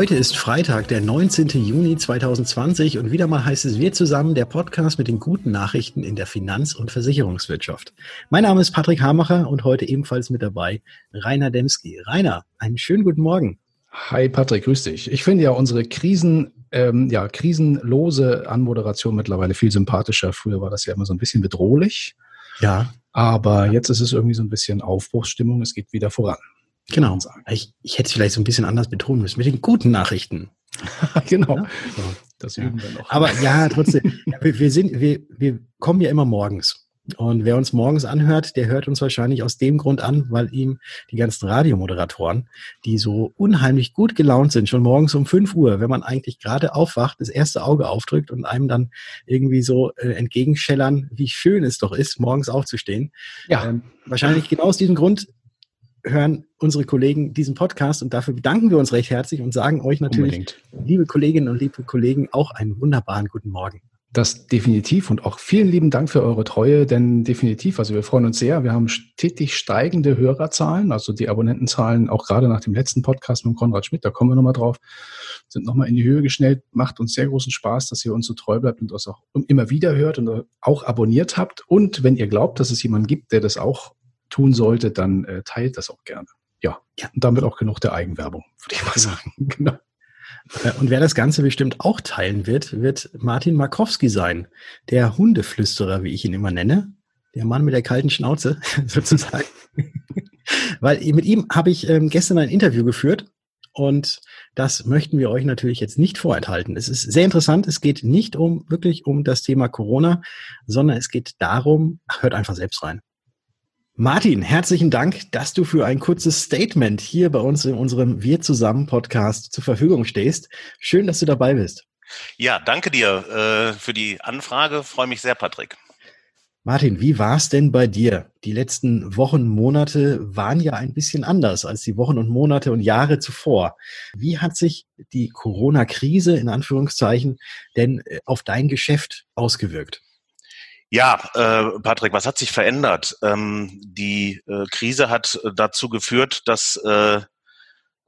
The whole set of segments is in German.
Heute ist Freitag, der 19. Juni 2020 und wieder mal heißt es Wir zusammen, der Podcast mit den guten Nachrichten in der Finanz- und Versicherungswirtschaft. Mein Name ist Patrick Hamacher und heute ebenfalls mit dabei Rainer Demski. Rainer, einen schönen guten Morgen. Hi Patrick, grüß dich. Ich finde ja unsere Krisen, ähm, ja, krisenlose Anmoderation mittlerweile viel sympathischer. Früher war das ja immer so ein bisschen bedrohlich. Ja. Aber jetzt ist es irgendwie so ein bisschen Aufbruchsstimmung. Es geht wieder voran. Genau. Ich, ich hätte es vielleicht so ein bisschen anders betonen müssen, mit den guten Nachrichten. genau. Ja? Das üben ja. wir noch. Aber ja, trotzdem, wir, wir, sind, wir, wir kommen ja immer morgens. Und wer uns morgens anhört, der hört uns wahrscheinlich aus dem Grund an, weil ihm die ganzen Radiomoderatoren, die so unheimlich gut gelaunt sind, schon morgens um 5 Uhr, wenn man eigentlich gerade aufwacht, das erste Auge aufdrückt und einem dann irgendwie so äh, entgegenschellern, wie schön es doch ist, morgens aufzustehen. Ja. Ähm, wahrscheinlich genau aus diesem Grund hören unsere Kollegen diesen Podcast und dafür bedanken wir uns recht herzlich und sagen euch natürlich, Unbedingt. liebe Kolleginnen und liebe Kollegen, auch einen wunderbaren guten Morgen. Das definitiv und auch vielen lieben Dank für eure Treue, denn definitiv, also wir freuen uns sehr. Wir haben stetig steigende Hörerzahlen, also die Abonnentenzahlen auch gerade nach dem letzten Podcast mit Konrad Schmidt, da kommen wir nochmal drauf, sind nochmal in die Höhe geschnellt. Macht uns sehr großen Spaß, dass ihr uns so treu bleibt und uns auch immer wieder hört und auch abonniert habt. Und wenn ihr glaubt, dass es jemanden gibt, der das auch tun sollte, dann äh, teilt das auch gerne. Ja, und damit auch genug der Eigenwerbung, würde ich mal genau. sagen. genau. Äh, und wer das Ganze bestimmt auch teilen wird, wird Martin Markowski sein, der Hundeflüsterer, wie ich ihn immer nenne. Der Mann mit der kalten Schnauze, sozusagen. Weil mit ihm habe ich ähm, gestern ein Interview geführt und das möchten wir euch natürlich jetzt nicht vorenthalten. Es ist sehr interessant. Es geht nicht um wirklich um das Thema Corona, sondern es geht darum, hört einfach selbst rein. Martin, herzlichen Dank, dass du für ein kurzes Statement hier bei uns in unserem Wir zusammen Podcast zur Verfügung stehst. Schön, dass du dabei bist. Ja, danke dir äh, für die Anfrage. Freue mich sehr, Patrick. Martin, wie war es denn bei dir? Die letzten Wochen, Monate waren ja ein bisschen anders als die Wochen und Monate und Jahre zuvor. Wie hat sich die Corona-Krise in Anführungszeichen denn äh, auf dein Geschäft ausgewirkt? Ja, äh, Patrick, was hat sich verändert? Ähm, die äh, Krise hat äh, dazu geführt, dass äh,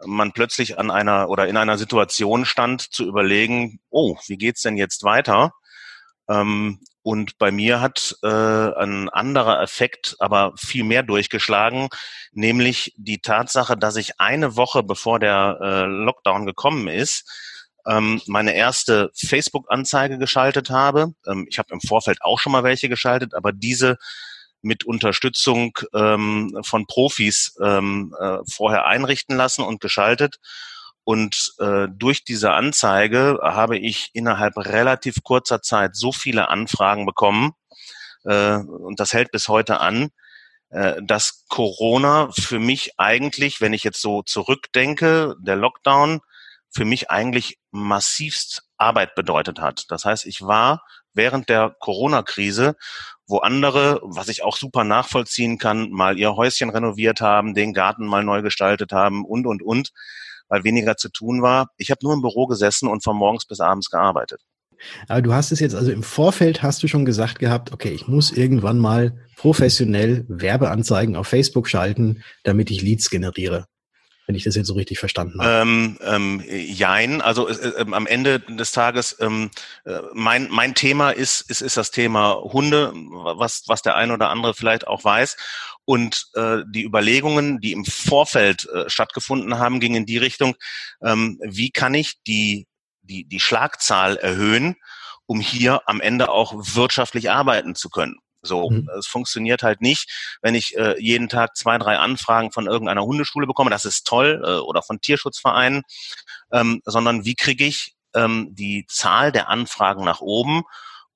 man plötzlich an einer oder in einer Situation stand, zu überlegen, oh, wie geht's denn jetzt weiter? Ähm, und bei mir hat äh, ein anderer Effekt aber viel mehr durchgeschlagen, nämlich die Tatsache, dass ich eine Woche bevor der äh, Lockdown gekommen ist, ähm, meine erste Facebook-Anzeige geschaltet habe. Ähm, ich habe im Vorfeld auch schon mal welche geschaltet, aber diese mit Unterstützung ähm, von Profis ähm, äh, vorher einrichten lassen und geschaltet. Und äh, durch diese Anzeige habe ich innerhalb relativ kurzer Zeit so viele Anfragen bekommen, äh, und das hält bis heute an, äh, dass Corona für mich eigentlich, wenn ich jetzt so zurückdenke, der Lockdown, für mich eigentlich massivst Arbeit bedeutet hat. Das heißt, ich war während der Corona-Krise, wo andere, was ich auch super nachvollziehen kann, mal ihr Häuschen renoviert haben, den Garten mal neu gestaltet haben und, und, und, weil weniger zu tun war. Ich habe nur im Büro gesessen und von morgens bis abends gearbeitet. Aber du hast es jetzt, also im Vorfeld hast du schon gesagt gehabt, okay, ich muss irgendwann mal professionell Werbeanzeigen auf Facebook schalten, damit ich Leads generiere wenn ich das jetzt so richtig verstanden habe. Ähm, ähm, jein, also äh, äh, am Ende des Tages, ähm, äh, mein, mein Thema ist, ist, ist das Thema Hunde, was, was der eine oder andere vielleicht auch weiß. Und äh, die Überlegungen, die im Vorfeld äh, stattgefunden haben, gingen in die Richtung, ähm, wie kann ich die, die, die Schlagzahl erhöhen, um hier am Ende auch wirtschaftlich arbeiten zu können. So, mhm. es funktioniert halt nicht, wenn ich äh, jeden Tag zwei, drei Anfragen von irgendeiner Hundeschule bekomme, das ist toll, äh, oder von Tierschutzvereinen, ähm, sondern wie kriege ich ähm, die Zahl der Anfragen nach oben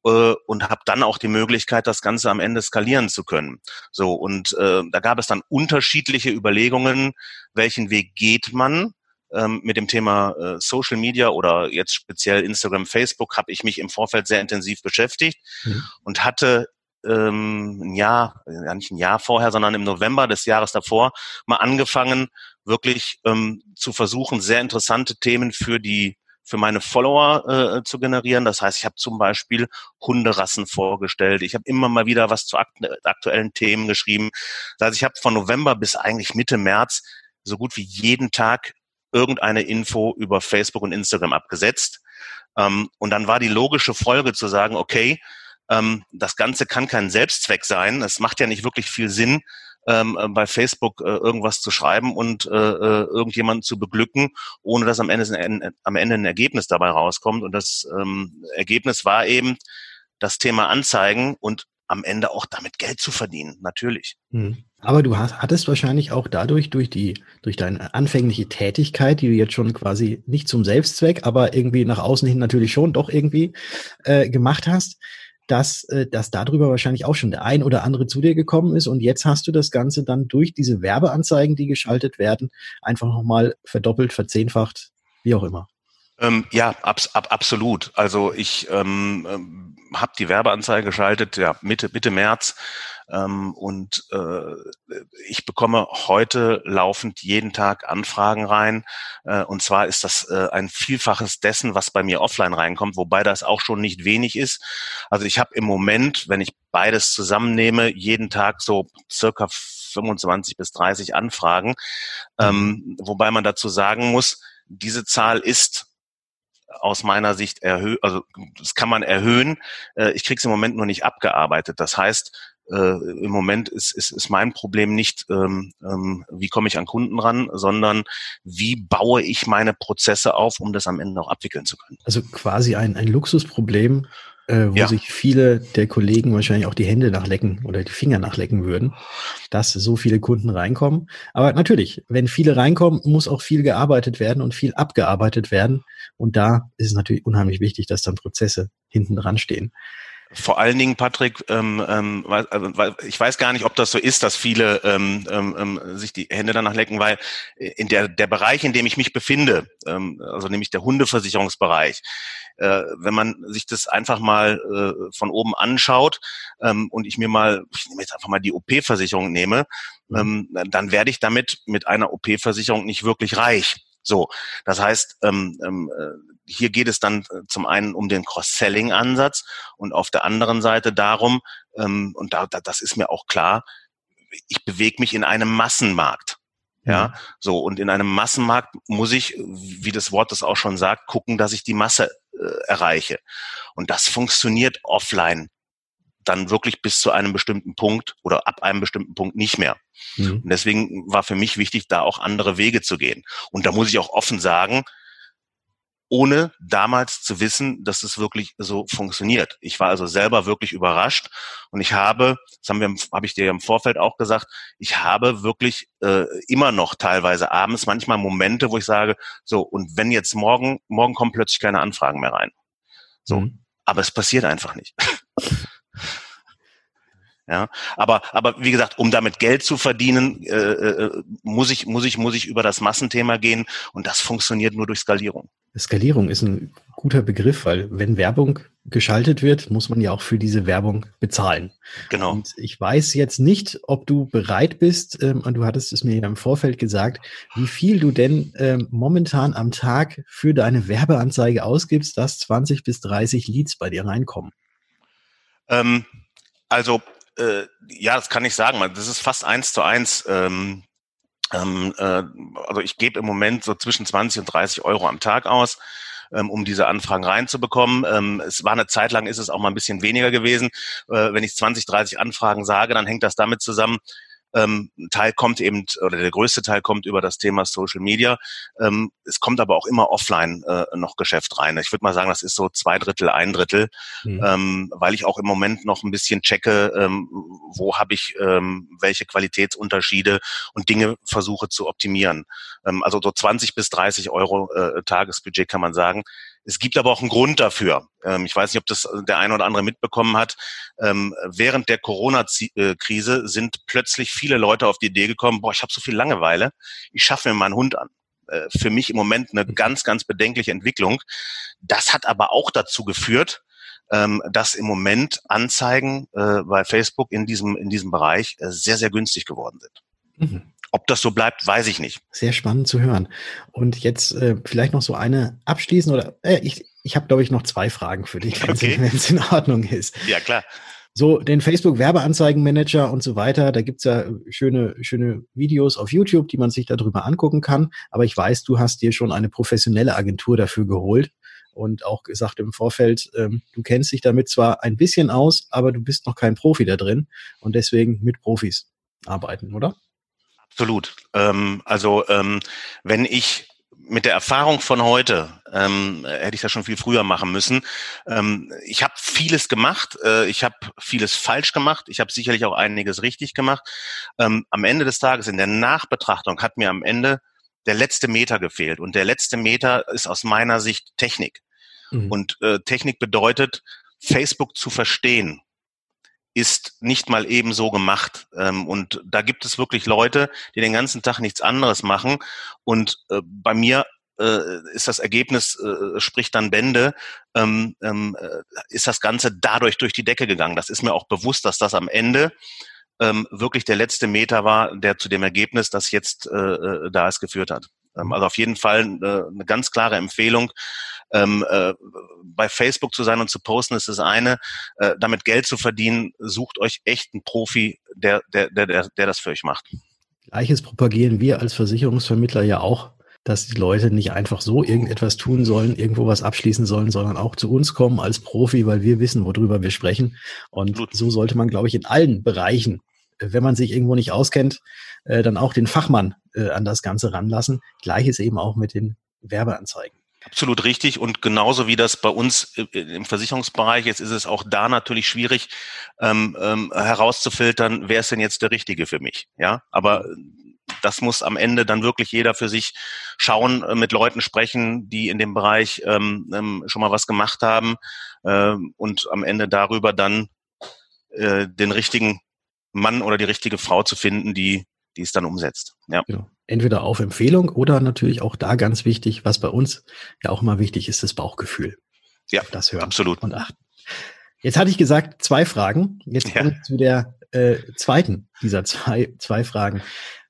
äh, und habe dann auch die Möglichkeit, das Ganze am Ende skalieren zu können. So, und äh, da gab es dann unterschiedliche Überlegungen, welchen Weg geht man ähm, mit dem Thema äh, Social Media oder jetzt speziell Instagram, Facebook habe ich mich im Vorfeld sehr intensiv beschäftigt mhm. und hatte ähm, ein Jahr, ja nicht ein Jahr vorher, sondern im November des Jahres davor mal angefangen, wirklich ähm, zu versuchen, sehr interessante Themen für die für meine Follower äh, zu generieren. Das heißt, ich habe zum Beispiel Hunderassen vorgestellt. Ich habe immer mal wieder was zu akt aktuellen Themen geschrieben. Das heißt, ich habe von November bis eigentlich Mitte März so gut wie jeden Tag irgendeine Info über Facebook und Instagram abgesetzt. Ähm, und dann war die logische Folge zu sagen, okay, ähm, das Ganze kann kein Selbstzweck sein. Es macht ja nicht wirklich viel Sinn, ähm, äh, bei Facebook äh, irgendwas zu schreiben und äh, äh, irgendjemanden zu beglücken, ohne dass am Ende, ein, am Ende ein Ergebnis dabei rauskommt. Und das ähm, Ergebnis war eben das Thema Anzeigen und am Ende auch damit Geld zu verdienen, natürlich. Hm. Aber du hast, hattest wahrscheinlich auch dadurch, durch die, durch deine anfängliche Tätigkeit, die du jetzt schon quasi nicht zum Selbstzweck, aber irgendwie nach außen hin natürlich schon doch irgendwie äh, gemacht hast, dass, äh, dass darüber wahrscheinlich auch schon der ein oder andere zu dir gekommen ist und jetzt hast du das Ganze dann durch diese Werbeanzeigen, die geschaltet werden, einfach nochmal verdoppelt, verzehnfacht, wie auch immer. Ähm, ja, abs ab, absolut. Also ich ähm, ähm habe die Werbeanzeige geschaltet, ja, Mitte, Mitte März. Ähm, und äh, ich bekomme heute laufend jeden Tag Anfragen rein. Äh, und zwar ist das äh, ein Vielfaches dessen, was bei mir offline reinkommt, wobei das auch schon nicht wenig ist. Also ich habe im Moment, wenn ich beides zusammennehme, jeden Tag so circa 25 bis 30 Anfragen. Ähm, wobei man dazu sagen muss, diese Zahl ist aus meiner Sicht erhöht, also das kann man erhöhen. Äh, ich kriege es im Moment nur nicht abgearbeitet. Das heißt, äh, im Moment ist, ist, ist mein Problem nicht, ähm, ähm, wie komme ich an Kunden ran, sondern wie baue ich meine Prozesse auf, um das am Ende auch abwickeln zu können. Also quasi ein, ein Luxusproblem, äh, wo ja. sich viele der Kollegen wahrscheinlich auch die Hände nachlecken oder die Finger nachlecken würden, dass so viele Kunden reinkommen. Aber natürlich, wenn viele reinkommen, muss auch viel gearbeitet werden und viel abgearbeitet werden. Und da ist es natürlich unheimlich wichtig, dass dann Prozesse hinten dran stehen. Vor allen Dingen, Patrick, ähm, ähm, weil, also, ich weiß gar nicht, ob das so ist, dass viele ähm, ähm, ähm, sich die Hände danach lecken, weil in der, der Bereich, in dem ich mich befinde, ähm, also nämlich der Hundeversicherungsbereich, äh, wenn man sich das einfach mal äh, von oben anschaut ähm, und ich mir mal, ich nehme jetzt einfach mal die OP-Versicherung nehme, mhm. ähm, dann werde ich damit mit einer OP-Versicherung nicht wirklich reich. So, das heißt, ähm, ähm, äh, hier geht es dann äh, zum einen um den Cross-Selling-Ansatz und auf der anderen Seite darum, ähm, und da, da, das ist mir auch klar, ich bewege mich in einem Massenmarkt. Ja, so und in einem Massenmarkt muss ich, wie das Wort das auch schon sagt, gucken, dass ich die Masse äh, erreiche. Und das funktioniert offline dann wirklich bis zu einem bestimmten Punkt oder ab einem bestimmten Punkt nicht mehr. Mhm. Und deswegen war für mich wichtig, da auch andere Wege zu gehen. Und da muss ich auch offen sagen, ohne damals zu wissen, dass es wirklich so funktioniert. Ich war also selber wirklich überrascht und ich habe, das haben wir, habe ich dir im Vorfeld auch gesagt, ich habe wirklich äh, immer noch teilweise abends manchmal Momente, wo ich sage, so und wenn jetzt morgen, morgen kommen plötzlich keine Anfragen mehr rein. So, mhm. aber es passiert einfach nicht. Ja, aber aber wie gesagt, um damit Geld zu verdienen, äh, äh, muss ich muss ich muss ich über das Massenthema gehen und das funktioniert nur durch Skalierung. Skalierung ist ein guter Begriff, weil wenn Werbung geschaltet wird, muss man ja auch für diese Werbung bezahlen. Genau. Und ich weiß jetzt nicht, ob du bereit bist, ähm, und du hattest es mir ja im Vorfeld gesagt, wie viel du denn ähm, momentan am Tag für deine Werbeanzeige ausgibst, dass 20 bis 30 Leads bei dir reinkommen. Ähm, also äh, ja, das kann ich sagen. Das ist fast eins zu eins. Ähm, ähm, äh, also ich gebe im Moment so zwischen 20 und 30 Euro am Tag aus ähm, um diese Anfragen reinzubekommen. Ähm, es war eine Zeit lang, ist es auch mal ein bisschen weniger gewesen. Äh, wenn ich 20, 30 Anfragen sage, dann hängt das damit zusammen, ähm, ein Teil kommt eben, oder der größte Teil kommt über das Thema Social Media. Ähm, es kommt aber auch immer offline äh, noch Geschäft rein. Ich würde mal sagen, das ist so zwei Drittel, ein Drittel, mhm. ähm, weil ich auch im Moment noch ein bisschen checke, ähm, wo habe ich ähm, welche Qualitätsunterschiede und Dinge versuche zu optimieren. Ähm, also so 20 bis 30 Euro äh, Tagesbudget kann man sagen. Es gibt aber auch einen Grund dafür. Ähm, ich weiß nicht, ob das der eine oder andere mitbekommen hat. Ähm, während der Corona-Krise sind plötzlich viele Leute auf die Idee gekommen, boah, ich habe so viel Langeweile, ich schaffe mir mal einen Hund an. Äh, für mich im Moment eine ganz, ganz bedenkliche Entwicklung. Das hat aber auch dazu geführt, ähm, dass im Moment Anzeigen äh, bei Facebook in diesem, in diesem Bereich äh, sehr, sehr günstig geworden sind. Mhm. Ob das so bleibt, weiß ich nicht. Sehr spannend zu hören. Und jetzt äh, vielleicht noch so eine abschließend oder äh, ich, ich habe, glaube ich, noch zwei Fragen für dich, wenn okay. es in Ordnung ist. Ja, klar. So, den Facebook-Werbeanzeigenmanager und so weiter, da gibt's ja schöne, schöne Videos auf YouTube, die man sich darüber angucken kann. Aber ich weiß, du hast dir schon eine professionelle Agentur dafür geholt und auch gesagt im Vorfeld, ähm, du kennst dich damit zwar ein bisschen aus, aber du bist noch kein Profi da drin und deswegen mit Profis arbeiten, oder? Absolut. Ähm, also ähm, wenn ich mit der Erfahrung von heute ähm, hätte ich das schon viel früher machen müssen. Ähm, ich habe vieles gemacht, äh, ich habe vieles falsch gemacht, ich habe sicherlich auch einiges richtig gemacht. Ähm, am Ende des Tages in der Nachbetrachtung hat mir am Ende der letzte Meter gefehlt und der letzte Meter ist aus meiner Sicht Technik. Mhm. Und äh, Technik bedeutet, Facebook zu verstehen ist nicht mal eben so gemacht. Ähm, und da gibt es wirklich Leute, die den ganzen Tag nichts anderes machen. Und äh, bei mir äh, ist das Ergebnis, äh, spricht dann Bände, ähm, ähm, äh, ist das Ganze dadurch durch die Decke gegangen. Das ist mir auch bewusst, dass das am Ende wirklich der letzte Meter war, der zu dem Ergebnis, das jetzt da es geführt hat. Ähm, also auf jeden Fall eine ganz klare Empfehlung. Ähm, äh, bei Facebook zu sein und zu posten ist das eine. Äh, damit Geld zu verdienen, sucht euch echt einen Profi, der, der, der, der, der das für euch macht. Gleiches propagieren wir als Versicherungsvermittler ja auch, dass die Leute nicht einfach so irgendetwas tun sollen, irgendwo was abschließen sollen, sondern auch zu uns kommen als Profi, weil wir wissen, worüber wir sprechen. Und so sollte man, glaube ich, in allen Bereichen, wenn man sich irgendwo nicht auskennt, äh, dann auch den Fachmann äh, an das Ganze ranlassen. Gleiches eben auch mit den Werbeanzeigen. Absolut richtig. Und genauso wie das bei uns im Versicherungsbereich ist, ist es auch da natürlich schwierig ähm, ähm, herauszufiltern, wer ist denn jetzt der Richtige für mich. Ja, aber das muss am Ende dann wirklich jeder für sich schauen, äh, mit Leuten sprechen, die in dem Bereich ähm, ähm, schon mal was gemacht haben ähm, und am Ende darüber dann äh, den richtigen Mann oder die richtige Frau zu finden, die die es dann umsetzt. Ja. Genau. Entweder auf Empfehlung oder natürlich auch da ganz wichtig, was bei uns ja auch immer wichtig ist, das Bauchgefühl. Ja, das hören absolut. Und achten. Jetzt hatte ich gesagt, zwei Fragen. Jetzt ja. kommt zu der äh, zweiten dieser zwei, zwei Fragen.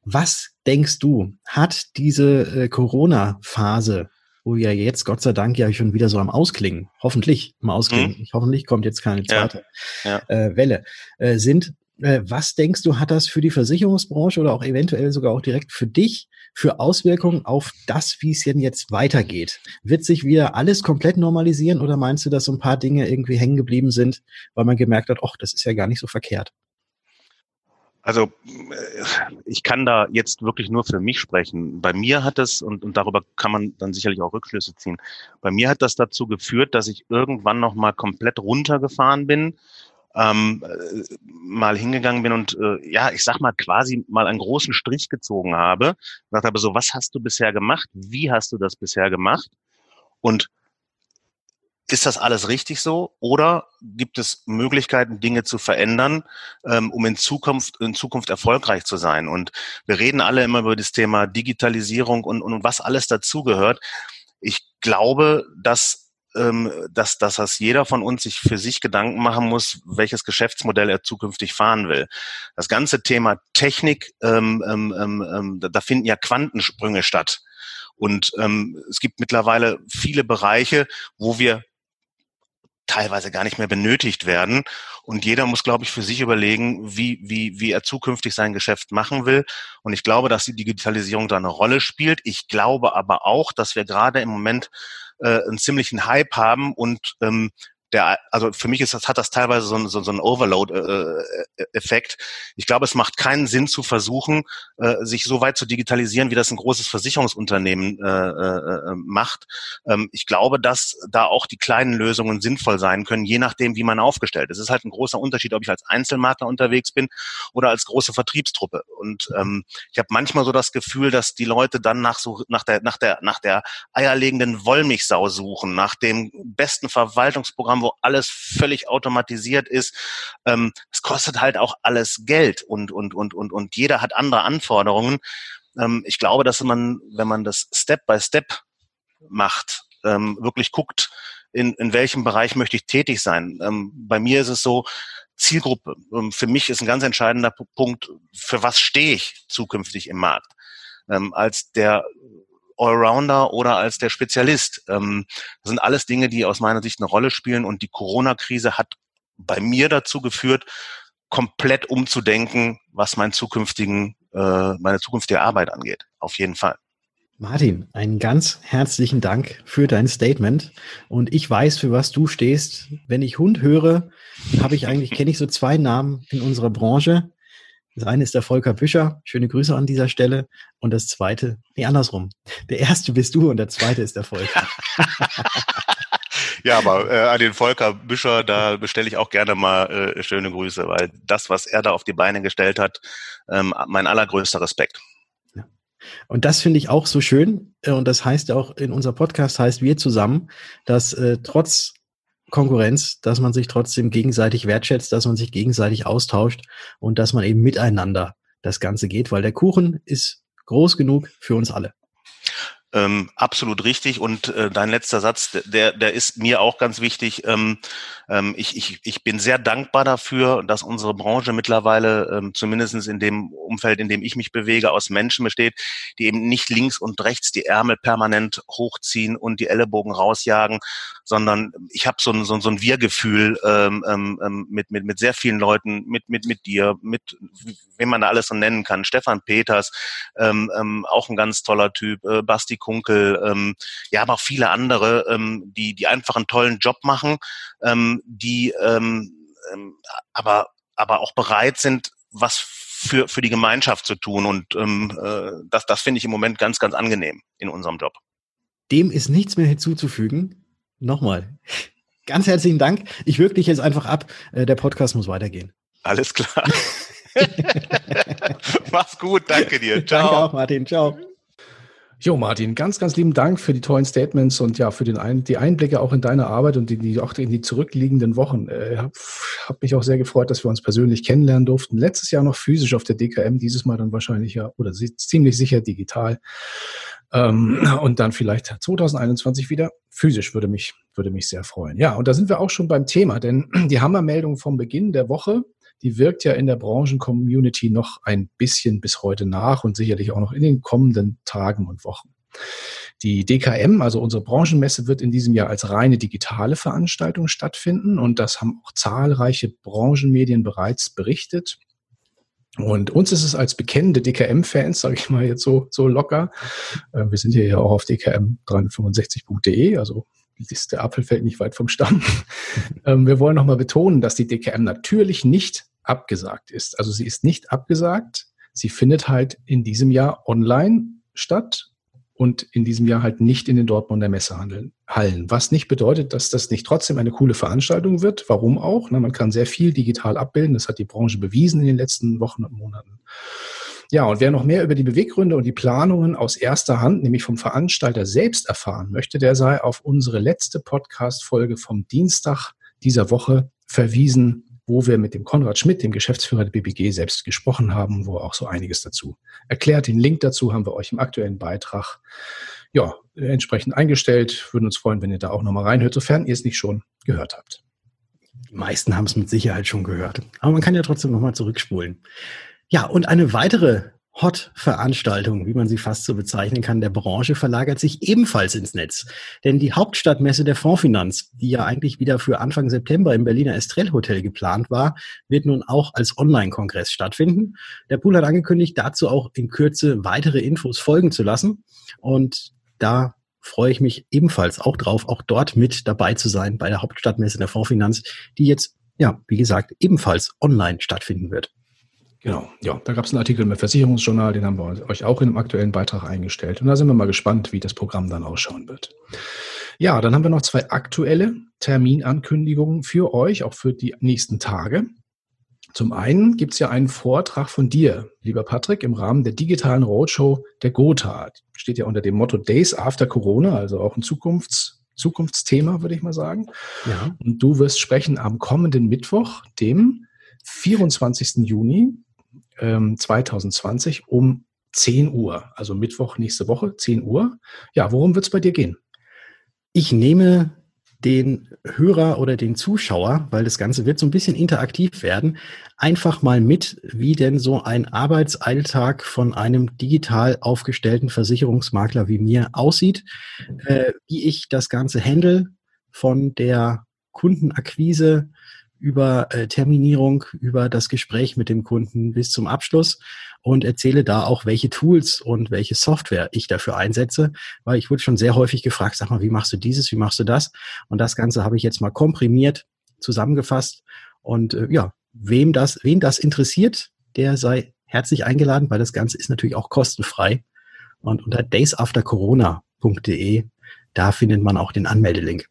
Was denkst du, hat diese äh, Corona-Phase, wo wir jetzt Gott sei Dank ja schon wieder so am Ausklingen, hoffentlich am Ausklingen, hm. hoffentlich kommt jetzt keine zweite ja. Ja. Äh, Welle, äh, sind was denkst du, hat das für die Versicherungsbranche oder auch eventuell sogar auch direkt für dich für Auswirkungen auf das, wie es denn jetzt weitergeht? Wird sich wieder alles komplett normalisieren oder meinst du, dass so ein paar Dinge irgendwie hängen geblieben sind, weil man gemerkt hat, ach, das ist ja gar nicht so verkehrt? Also äh, ich kann da jetzt wirklich nur für mich sprechen. Bei mir hat das, und, und darüber kann man dann sicherlich auch Rückschlüsse ziehen, bei mir hat das dazu geführt, dass ich irgendwann nochmal komplett runtergefahren bin ähm, äh, mal hingegangen bin und äh, ja, ich sag mal quasi mal einen großen Strich gezogen habe, gesagt habe, so was hast du bisher gemacht, wie hast du das bisher gemacht und ist das alles richtig so oder gibt es Möglichkeiten, Dinge zu verändern, ähm, um in Zukunft, in Zukunft erfolgreich zu sein? Und wir reden alle immer über das Thema Digitalisierung und, und was alles dazugehört. Ich glaube, dass dass, dass das jeder von uns sich für sich Gedanken machen muss, welches Geschäftsmodell er zukünftig fahren will. Das ganze Thema Technik, ähm, ähm, ähm, ähm da, da finden ja Quantensprünge statt. Und ähm, es gibt mittlerweile viele Bereiche, wo wir teilweise gar nicht mehr benötigt werden. Und jeder muss, glaube ich, für sich überlegen, wie, wie, wie er zukünftig sein Geschäft machen will. Und ich glaube, dass die Digitalisierung da eine Rolle spielt. Ich glaube aber auch, dass wir gerade im Moment äh, einen ziemlichen Hype haben und ähm, der, also für mich ist das, hat das teilweise so so, so ein Overload-Effekt. Äh, ich glaube, es macht keinen Sinn zu versuchen, äh, sich so weit zu digitalisieren, wie das ein großes Versicherungsunternehmen äh, äh, macht. Ähm, ich glaube, dass da auch die kleinen Lösungen sinnvoll sein können, je nachdem, wie man aufgestellt ist. Es ist halt ein großer Unterschied, ob ich als Einzelmakler unterwegs bin oder als große Vertriebstruppe. Und ähm, ich habe manchmal so das Gefühl, dass die Leute dann nach so nach der nach der nach der eierlegenden Wollmilchsau suchen, nach dem besten Verwaltungsprogramm, wo alles völlig automatisiert ist. Ähm, es kostet halt auch alles Geld und, und, und, und, und jeder hat andere Anforderungen. Ähm, ich glaube, dass man, wenn man das Step by Step macht, ähm, wirklich guckt, in, in welchem Bereich möchte ich tätig sein. Bei mir ist es so, Zielgruppe. Für mich ist ein ganz entscheidender Punkt, für was stehe ich zukünftig im Markt. Ähm, als der Allrounder oder als der Spezialist. Ähm, das sind alles Dinge, die aus meiner Sicht eine Rolle spielen und die Corona-Krise hat bei mir dazu geführt, komplett umzudenken, was meinen zukünftigen, äh, meine zukünftige Arbeit angeht. Auf jeden Fall. Martin, einen ganz herzlichen Dank für dein Statement. Und ich weiß, für was du stehst. Wenn ich Hund höre, habe ich eigentlich, kenne ich so zwei Namen in unserer Branche. Das eine ist der Volker Büscher. Schöne Grüße an dieser Stelle. Und das zweite, nee, andersrum. Der erste bist du und der zweite ist der Volker. ja, aber äh, an den Volker Büscher, da bestelle ich auch gerne mal äh, schöne Grüße, weil das, was er da auf die Beine gestellt hat, ähm, mein allergrößter Respekt. Und das finde ich auch so schön. Äh, und das heißt auch in unser Podcast heißt wir zusammen, dass äh, trotz Konkurrenz, dass man sich trotzdem gegenseitig wertschätzt, dass man sich gegenseitig austauscht und dass man eben miteinander das Ganze geht, weil der Kuchen ist groß genug für uns alle. Ähm, absolut richtig. Und äh, dein letzter Satz, der, der ist mir auch ganz wichtig. Ähm, ähm, ich, ich, ich bin sehr dankbar dafür, dass unsere Branche mittlerweile, ähm, zumindest in dem Umfeld, in dem ich mich bewege, aus Menschen besteht, die eben nicht links und rechts die Ärmel permanent hochziehen und die Ellenbogen rausjagen, sondern ich habe so ein, so, so ein Wir-Gefühl ähm, ähm, ähm, mit, mit, mit sehr vielen Leuten, mit, mit, mit dir, mit wem man da alles so nennen kann. Stefan Peters, ähm, ähm, auch ein ganz toller Typ, äh, Basti Kunkel, ähm, ja, aber auch viele andere, ähm, die, die einfach einen tollen Job machen, ähm, die ähm, ähm, aber, aber auch bereit sind, was für, für die Gemeinschaft zu tun. Und ähm, äh, das, das finde ich im Moment ganz, ganz angenehm in unserem Job. Dem ist nichts mehr hinzuzufügen. Nochmal. Ganz herzlichen Dank. Ich wirke dich jetzt einfach ab. Äh, der Podcast muss weitergehen. Alles klar. Mach's gut. Danke dir. Ciao. Danke auch, Martin. Ciao. Jo, Martin, ganz, ganz lieben Dank für die tollen Statements und ja, für den Ein die Einblicke auch in deine Arbeit und die, die auch in die zurückliegenden Wochen. Äh, hab, hab mich auch sehr gefreut, dass wir uns persönlich kennenlernen durften. Letztes Jahr noch physisch auf der DKM, dieses Mal dann wahrscheinlich ja oder ziemlich sicher digital. Ähm, und dann vielleicht 2021 wieder physisch würde mich, würde mich sehr freuen. Ja, und da sind wir auch schon beim Thema, denn die Hammermeldung vom Beginn der Woche die wirkt ja in der Branchen-Community noch ein bisschen bis heute nach und sicherlich auch noch in den kommenden Tagen und Wochen. Die DKM, also unsere Branchenmesse, wird in diesem Jahr als reine digitale Veranstaltung stattfinden und das haben auch zahlreiche Branchenmedien bereits berichtet. Und uns ist es als bekennende DKM-Fans, sage ich mal jetzt so, so locker, äh, wir sind hier ja auch auf dkm365.de, also der Apfel fällt nicht weit vom Stamm. ähm, wir wollen nochmal betonen, dass die DKM natürlich nicht abgesagt ist. Also sie ist nicht abgesagt. Sie findet halt in diesem Jahr online statt und in diesem Jahr halt nicht in den Dortmunder Messehallen. Was nicht bedeutet, dass das nicht trotzdem eine coole Veranstaltung wird. Warum auch? Man kann sehr viel digital abbilden. Das hat die Branche bewiesen in den letzten Wochen und Monaten. Ja, und wer noch mehr über die Beweggründe und die Planungen aus erster Hand, nämlich vom Veranstalter selbst erfahren möchte, der sei auf unsere letzte Podcast-Folge vom Dienstag dieser Woche verwiesen, wo wir mit dem Konrad Schmidt, dem Geschäftsführer der BBG, selbst gesprochen haben, wo er auch so einiges dazu erklärt. Den Link dazu haben wir euch im aktuellen Beitrag ja, entsprechend eingestellt. Würden uns freuen, wenn ihr da auch nochmal reinhört, sofern ihr es nicht schon gehört habt. Die meisten haben es mit Sicherheit schon gehört. Aber man kann ja trotzdem nochmal zurückspulen. Ja, und eine weitere Hot-Veranstaltung, wie man sie fast so bezeichnen kann, der Branche verlagert sich ebenfalls ins Netz. Denn die Hauptstadtmesse der Fondsfinanz, die ja eigentlich wieder für Anfang September im Berliner Estrell Hotel geplant war, wird nun auch als Online-Kongress stattfinden. Der Pool hat angekündigt, dazu auch in Kürze weitere Infos folgen zu lassen. Und da freue ich mich ebenfalls auch drauf, auch dort mit dabei zu sein bei der Hauptstadtmesse der Fondsfinanz, die jetzt, ja, wie gesagt, ebenfalls online stattfinden wird. Genau, ja, da gab es einen Artikel im Versicherungsjournal, den haben wir euch auch in einem aktuellen Beitrag eingestellt. Und da sind wir mal gespannt, wie das Programm dann ausschauen wird. Ja, dann haben wir noch zwei aktuelle Terminankündigungen für euch, auch für die nächsten Tage. Zum einen gibt es ja einen Vortrag von dir, lieber Patrick, im Rahmen der digitalen Roadshow der Gotha. Steht ja unter dem Motto Days After Corona, also auch ein Zukunfts Zukunftsthema, würde ich mal sagen. Ja. Und du wirst sprechen am kommenden Mittwoch, dem 24. Juni ähm, 2020 um 10 Uhr, also Mittwoch nächste Woche, 10 Uhr. Ja, worum wird es bei dir gehen? Ich nehme den Hörer oder den Zuschauer, weil das Ganze wird so ein bisschen interaktiv werden, einfach mal mit, wie denn so ein Arbeitsalltag von einem digital aufgestellten Versicherungsmakler wie mir aussieht, äh, wie ich das Ganze handle von der Kundenakquise über äh, Terminierung, über das Gespräch mit dem Kunden bis zum Abschluss und erzähle da auch, welche Tools und welche Software ich dafür einsetze, weil ich wurde schon sehr häufig gefragt, sag mal, wie machst du dieses, wie machst du das? Und das Ganze habe ich jetzt mal komprimiert, zusammengefasst und äh, ja, wem das, wen das interessiert, der sei herzlich eingeladen, weil das Ganze ist natürlich auch kostenfrei. Und unter daysaftercorona.de, da findet man auch den Anmeldelink.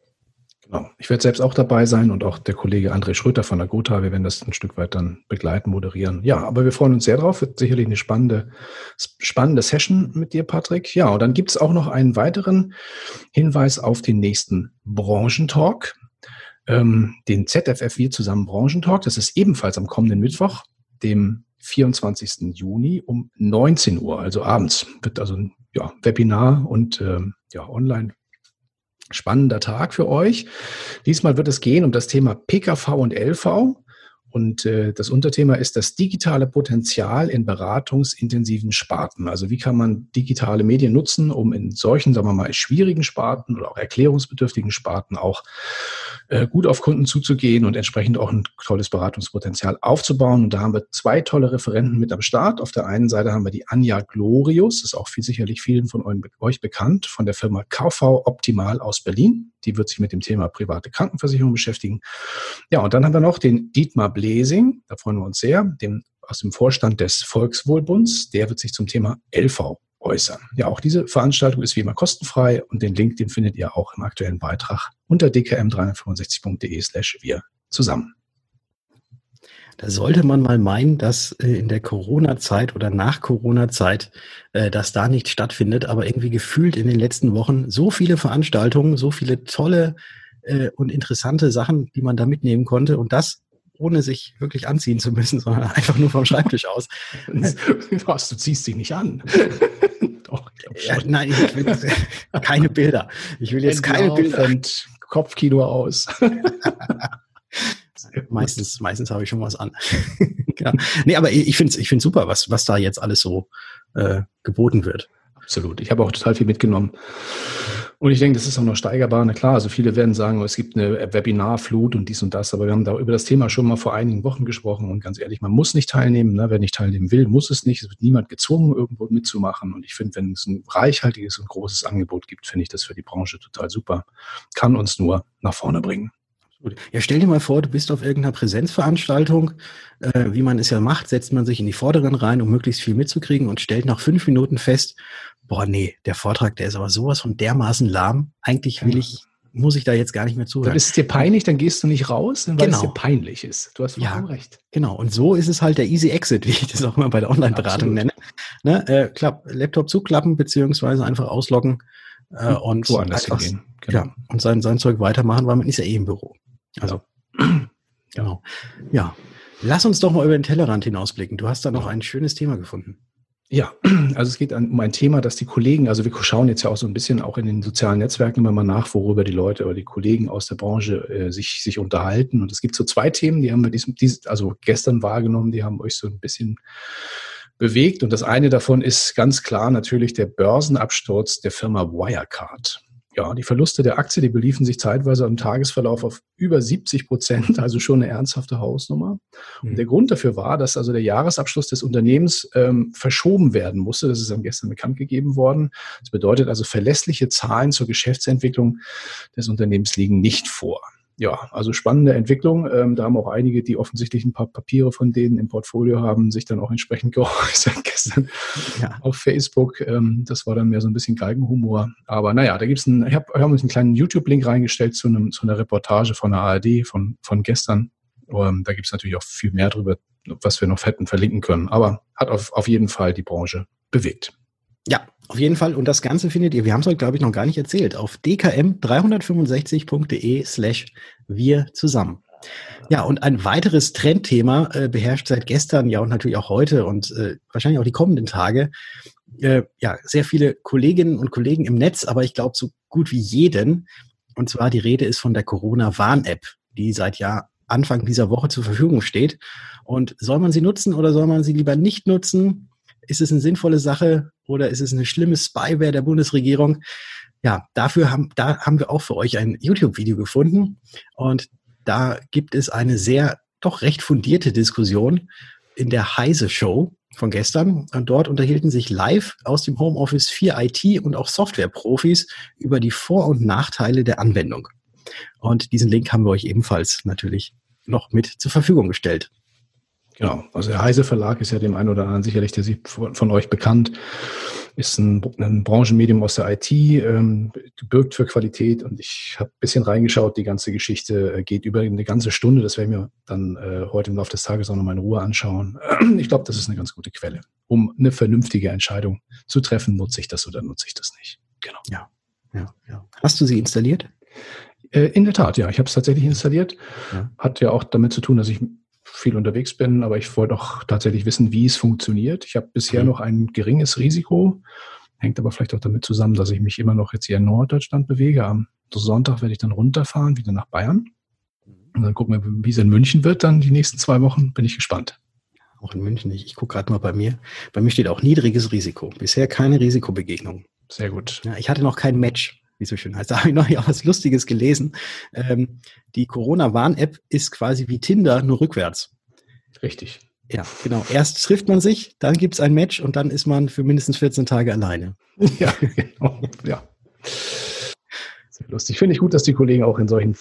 Genau. Ich werde selbst auch dabei sein und auch der Kollege André Schröter von der Gotha. Wir werden das ein Stück weit dann begleiten, moderieren. Ja, aber wir freuen uns sehr drauf. Wird sicherlich eine spannende, spannende Session mit dir, Patrick. Ja, und dann gibt es auch noch einen weiteren Hinweis auf den nächsten Branchentalk. Ähm, den ZFF Wir zusammen Branchentalk. Das ist ebenfalls am kommenden Mittwoch, dem 24. Juni um 19 Uhr, also abends. Wird also ein ja, Webinar und ähm, ja, online spannender Tag für euch. Diesmal wird es gehen um das Thema PKV und LV. Und äh, das Unterthema ist das digitale Potenzial in beratungsintensiven Sparten. Also wie kann man digitale Medien nutzen, um in solchen, sagen wir mal, schwierigen Sparten oder auch erklärungsbedürftigen Sparten auch äh, gut auf Kunden zuzugehen und entsprechend auch ein tolles Beratungspotenzial aufzubauen. Und da haben wir zwei tolle Referenten mit am Start. Auf der einen Seite haben wir die Anja Glorius, ist auch viel, sicherlich vielen von euch bekannt, von der Firma KV Optimal aus Berlin. Die wird sich mit dem Thema private Krankenversicherung beschäftigen. Ja, und dann haben wir noch den Dietmar Blesing, da freuen wir uns sehr, dem, aus dem Vorstand des Volkswohlbunds. Der wird sich zum Thema LV äußern. Ja, auch diese Veranstaltung ist wie immer kostenfrei und den Link, den findet ihr auch im aktuellen Beitrag unter dkm365.de slash wir zusammen. Da sollte man mal meinen, dass äh, in der Corona-Zeit oder nach Corona-Zeit, äh, dass da nicht stattfindet, aber irgendwie gefühlt in den letzten Wochen so viele Veranstaltungen, so viele tolle äh, und interessante Sachen, die man da mitnehmen konnte und das ohne sich wirklich anziehen zu müssen, sondern einfach nur vom Schreibtisch aus. Was, du ziehst dich nicht an. Doch, ich ja, nein, ich will keine Bilder. Ich will jetzt keine Bilder. Kopfkino aus. meistens, meistens habe ich schon was an. genau. Nee, aber ich finde es ich find's super, was, was da jetzt alles so äh, geboten wird. Absolut. Ich habe auch total viel mitgenommen. Und ich denke, das ist auch noch steigerbar. Na klar, also viele werden sagen, es gibt eine Webinarflut und dies und das, aber wir haben da über das Thema schon mal vor einigen Wochen gesprochen und ganz ehrlich, man muss nicht teilnehmen. Ne? Wer nicht teilnehmen will, muss es nicht. Es wird niemand gezwungen, irgendwo mitzumachen. Und ich finde, wenn es ein reichhaltiges und großes Angebot gibt, finde ich das für die Branche total super. Kann uns nur nach vorne bringen. Ja, stell dir mal vor, du bist auf irgendeiner Präsenzveranstaltung, äh, wie man es ja macht, setzt man sich in die Vorderen rein, um möglichst viel mitzukriegen und stellt nach fünf Minuten fest, boah, nee, der Vortrag, der ist aber sowas von dermaßen lahm. Eigentlich will ich, muss ich da jetzt gar nicht mehr zuhören. Dann ist es dir peinlich, dann gehst du nicht raus, weil genau. es dir peinlich ist. Du hast vollkommen ja, recht. Genau. Und so ist es halt der Easy Exit, wie ich das auch immer bei der Online-Beratung nenne. Ne? Äh, klapp, Laptop zuklappen, beziehungsweise einfach ausloggen äh, hm, und woanders einfach, hingehen. Genau. Ja, und sein, sein Zeug weitermachen, weil man ist ja eh im Büro. Also, genau. Ja. Lass uns doch mal über den Tellerrand hinausblicken. Du hast da noch ein schönes Thema gefunden. Ja, also es geht um ein Thema, das die Kollegen, also wir schauen jetzt ja auch so ein bisschen auch in den sozialen Netzwerken immer mal nach, worüber die Leute oder die Kollegen aus der Branche äh, sich, sich unterhalten. Und es gibt so zwei Themen, die haben wir diesem, dies, also gestern wahrgenommen, die haben euch so ein bisschen bewegt. Und das eine davon ist ganz klar natürlich der Börsenabsturz der Firma Wirecard. Ja, die Verluste der Aktie, die beliefen sich zeitweise im Tagesverlauf auf über 70 Prozent, also schon eine ernsthafte Hausnummer. Mhm. Und der Grund dafür war, dass also der Jahresabschluss des Unternehmens ähm, verschoben werden musste. Das ist dann gestern bekannt gegeben worden. Das bedeutet also, verlässliche Zahlen zur Geschäftsentwicklung des Unternehmens liegen nicht vor ja, also spannende Entwicklung. Ähm, da haben auch einige, die offensichtlich ein paar Papiere von denen im Portfolio haben, sich dann auch entsprechend geäußert gestern ja. auf Facebook. Ähm, das war dann mehr so ein bisschen Geigenhumor. Aber naja, da gibt's einen, ich habe hab uns einen kleinen YouTube-Link reingestellt zu, einem, zu einer Reportage von der ARD von, von gestern. Ähm, da gibt's natürlich auch viel mehr drüber, was wir noch hätten verlinken können. Aber hat auf, auf jeden Fall die Branche bewegt. Ja, auf jeden Fall. Und das Ganze findet ihr, wir haben es euch, glaube ich, noch gar nicht erzählt, auf dkm365.de slash wir zusammen. Ja, und ein weiteres Trendthema äh, beherrscht seit gestern, ja und natürlich auch heute und äh, wahrscheinlich auch die kommenden Tage. Äh, ja, sehr viele Kolleginnen und Kollegen im Netz, aber ich glaube so gut wie jeden. Und zwar die Rede ist von der Corona-Warn-App, die seit Jahr Anfang dieser Woche zur Verfügung steht. Und soll man sie nutzen oder soll man sie lieber nicht nutzen? Ist es eine sinnvolle Sache oder ist es eine schlimme Spyware der Bundesregierung? Ja, dafür haben, da haben wir auch für euch ein YouTube-Video gefunden und Da gibt es eine sehr, doch recht fundierte Diskussion in der Heise Show von gestern. Und dort unterhielten sich live aus dem Homeoffice vier IT- und auch Softwareprofis über die Vor- und Nachteile der Anwendung. Und diesen Link haben wir euch ebenfalls natürlich noch mit zur Verfügung gestellt. Genau, also der Heise Verlag ist ja dem einen oder anderen sicherlich der von euch bekannt, ist ein, ein Branchenmedium aus der IT, ähm, birgt für Qualität und ich habe ein bisschen reingeschaut, die ganze Geschichte äh, geht über eine ganze Stunde, das werde ich mir dann äh, heute im Laufe des Tages auch nochmal in Ruhe anschauen. Ich glaube, das ist eine ganz gute Quelle. Um eine vernünftige Entscheidung zu treffen, nutze ich das oder nutze ich das nicht. Genau. Ja, ja, ja. Hast du sie installiert? Äh, in der Tat, ja. Ich habe es tatsächlich installiert. Ja. Hat ja auch damit zu tun, dass ich viel unterwegs bin, aber ich wollte auch tatsächlich wissen, wie es funktioniert. Ich habe bisher mhm. noch ein geringes Risiko, hängt aber vielleicht auch damit zusammen, dass ich mich immer noch jetzt hier in Norddeutschland bewege. Am Sonntag werde ich dann runterfahren, wieder nach Bayern. Und dann gucken wir, wie es in München wird, dann die nächsten zwei Wochen. Bin ich gespannt. Auch in München nicht. Ich gucke gerade mal bei mir. Bei mir steht auch niedriges Risiko. Bisher keine Risikobegegnung. Sehr gut. Ja, ich hatte noch kein Match wie so schön heißt. Da habe ich noch ja was Lustiges gelesen. Ähm, die Corona-Warn-App ist quasi wie Tinder, nur rückwärts. Richtig. Ja, genau. Erst trifft man sich, dann gibt es ein Match und dann ist man für mindestens 14 Tage alleine. Ja, genau. Ja. Sehr lustig. Finde ich gut, dass die Kollegen auch in solchen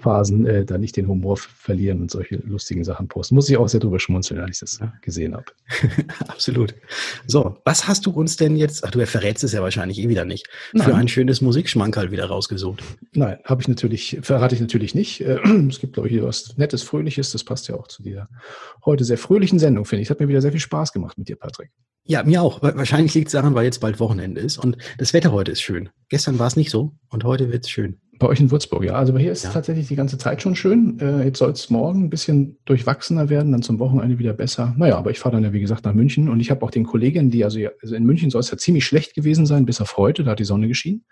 Phasen äh, da nicht den Humor verlieren und solche lustigen Sachen posten. Muss ich auch sehr drüber schmunzeln, als ich das gesehen habe. Absolut. So, was hast du uns denn jetzt, ach, du verrätst es ja wahrscheinlich eh wieder nicht, Nein. für ein schönes Musikschmankerl wieder rausgesucht? Nein, habe ich natürlich, verrate ich natürlich nicht. Äh, es gibt, glaube ich, was Nettes, Fröhliches, das passt ja auch zu dieser heute sehr fröhlichen Sendung, finde ich. Hat mir wieder sehr viel Spaß gemacht mit dir, Patrick. Ja, mir auch. Wahrscheinlich liegt es daran, weil jetzt bald Wochenende ist und das Wetter heute ist schön. Gestern war es nicht so und heute wird es schön. Bei euch in Würzburg, ja. Also hier ist ja. tatsächlich die ganze Zeit schon schön. Äh, jetzt soll es morgen ein bisschen durchwachsener werden, dann zum Wochenende wieder besser. Naja, aber ich fahre dann ja, wie gesagt, nach München und ich habe auch den Kolleginnen, die, also, also in München soll es ja ziemlich schlecht gewesen sein, bis auf heute, da hat die Sonne geschienen.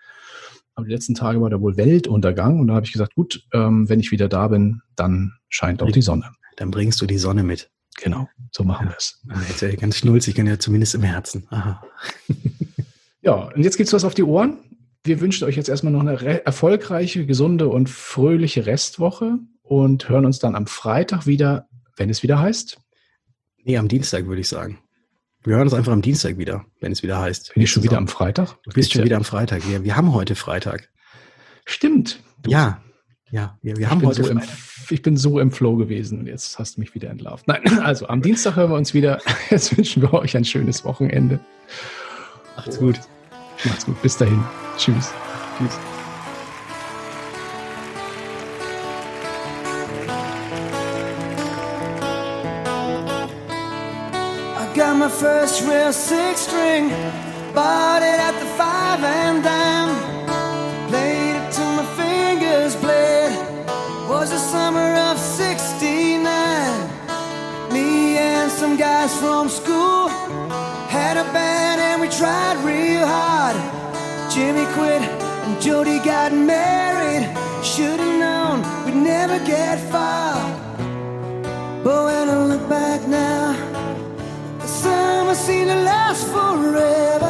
Aber die letzten Tage war da wohl Weltuntergang und da habe ich gesagt, gut, ähm, wenn ich wieder da bin, dann scheint auch die Sonne. Dann bringst du die Sonne mit. Genau, so machen wir es. Ja ganz schnulzig, ja zumindest im Herzen. Aha. ja, und jetzt gibt's was auf die Ohren wir wünschen euch jetzt erstmal noch eine erfolgreiche, gesunde und fröhliche Restwoche und hören uns dann am Freitag wieder, wenn es wieder heißt. Nee, am Dienstag würde ich sagen. Wir hören uns einfach am Dienstag wieder, wenn es wieder heißt. Bin ich schon wieder am Freitag? Du bist schon wieder am Freitag. Wir, wir haben heute Freitag. Stimmt. Du ja. Ja, wir, wir haben heute so im, Ich bin so im Flow gewesen und jetzt hast du mich wieder entlarvt. Nein, also am Dienstag hören wir uns wieder. Jetzt wünschen wir euch ein schönes Wochenende. Macht's gut. Macht's gut. Bis dahin. Tschüss. Tschüss. Got my first real six string, bought it at the five and dime. Played it till my fingers bled. Was the summer of '69. Me and some guys from school had a band and we tried real hard. Jimmy quit and Jody got married. Should've known we'd never get far. But when I look back now, the summer seemed to last forever.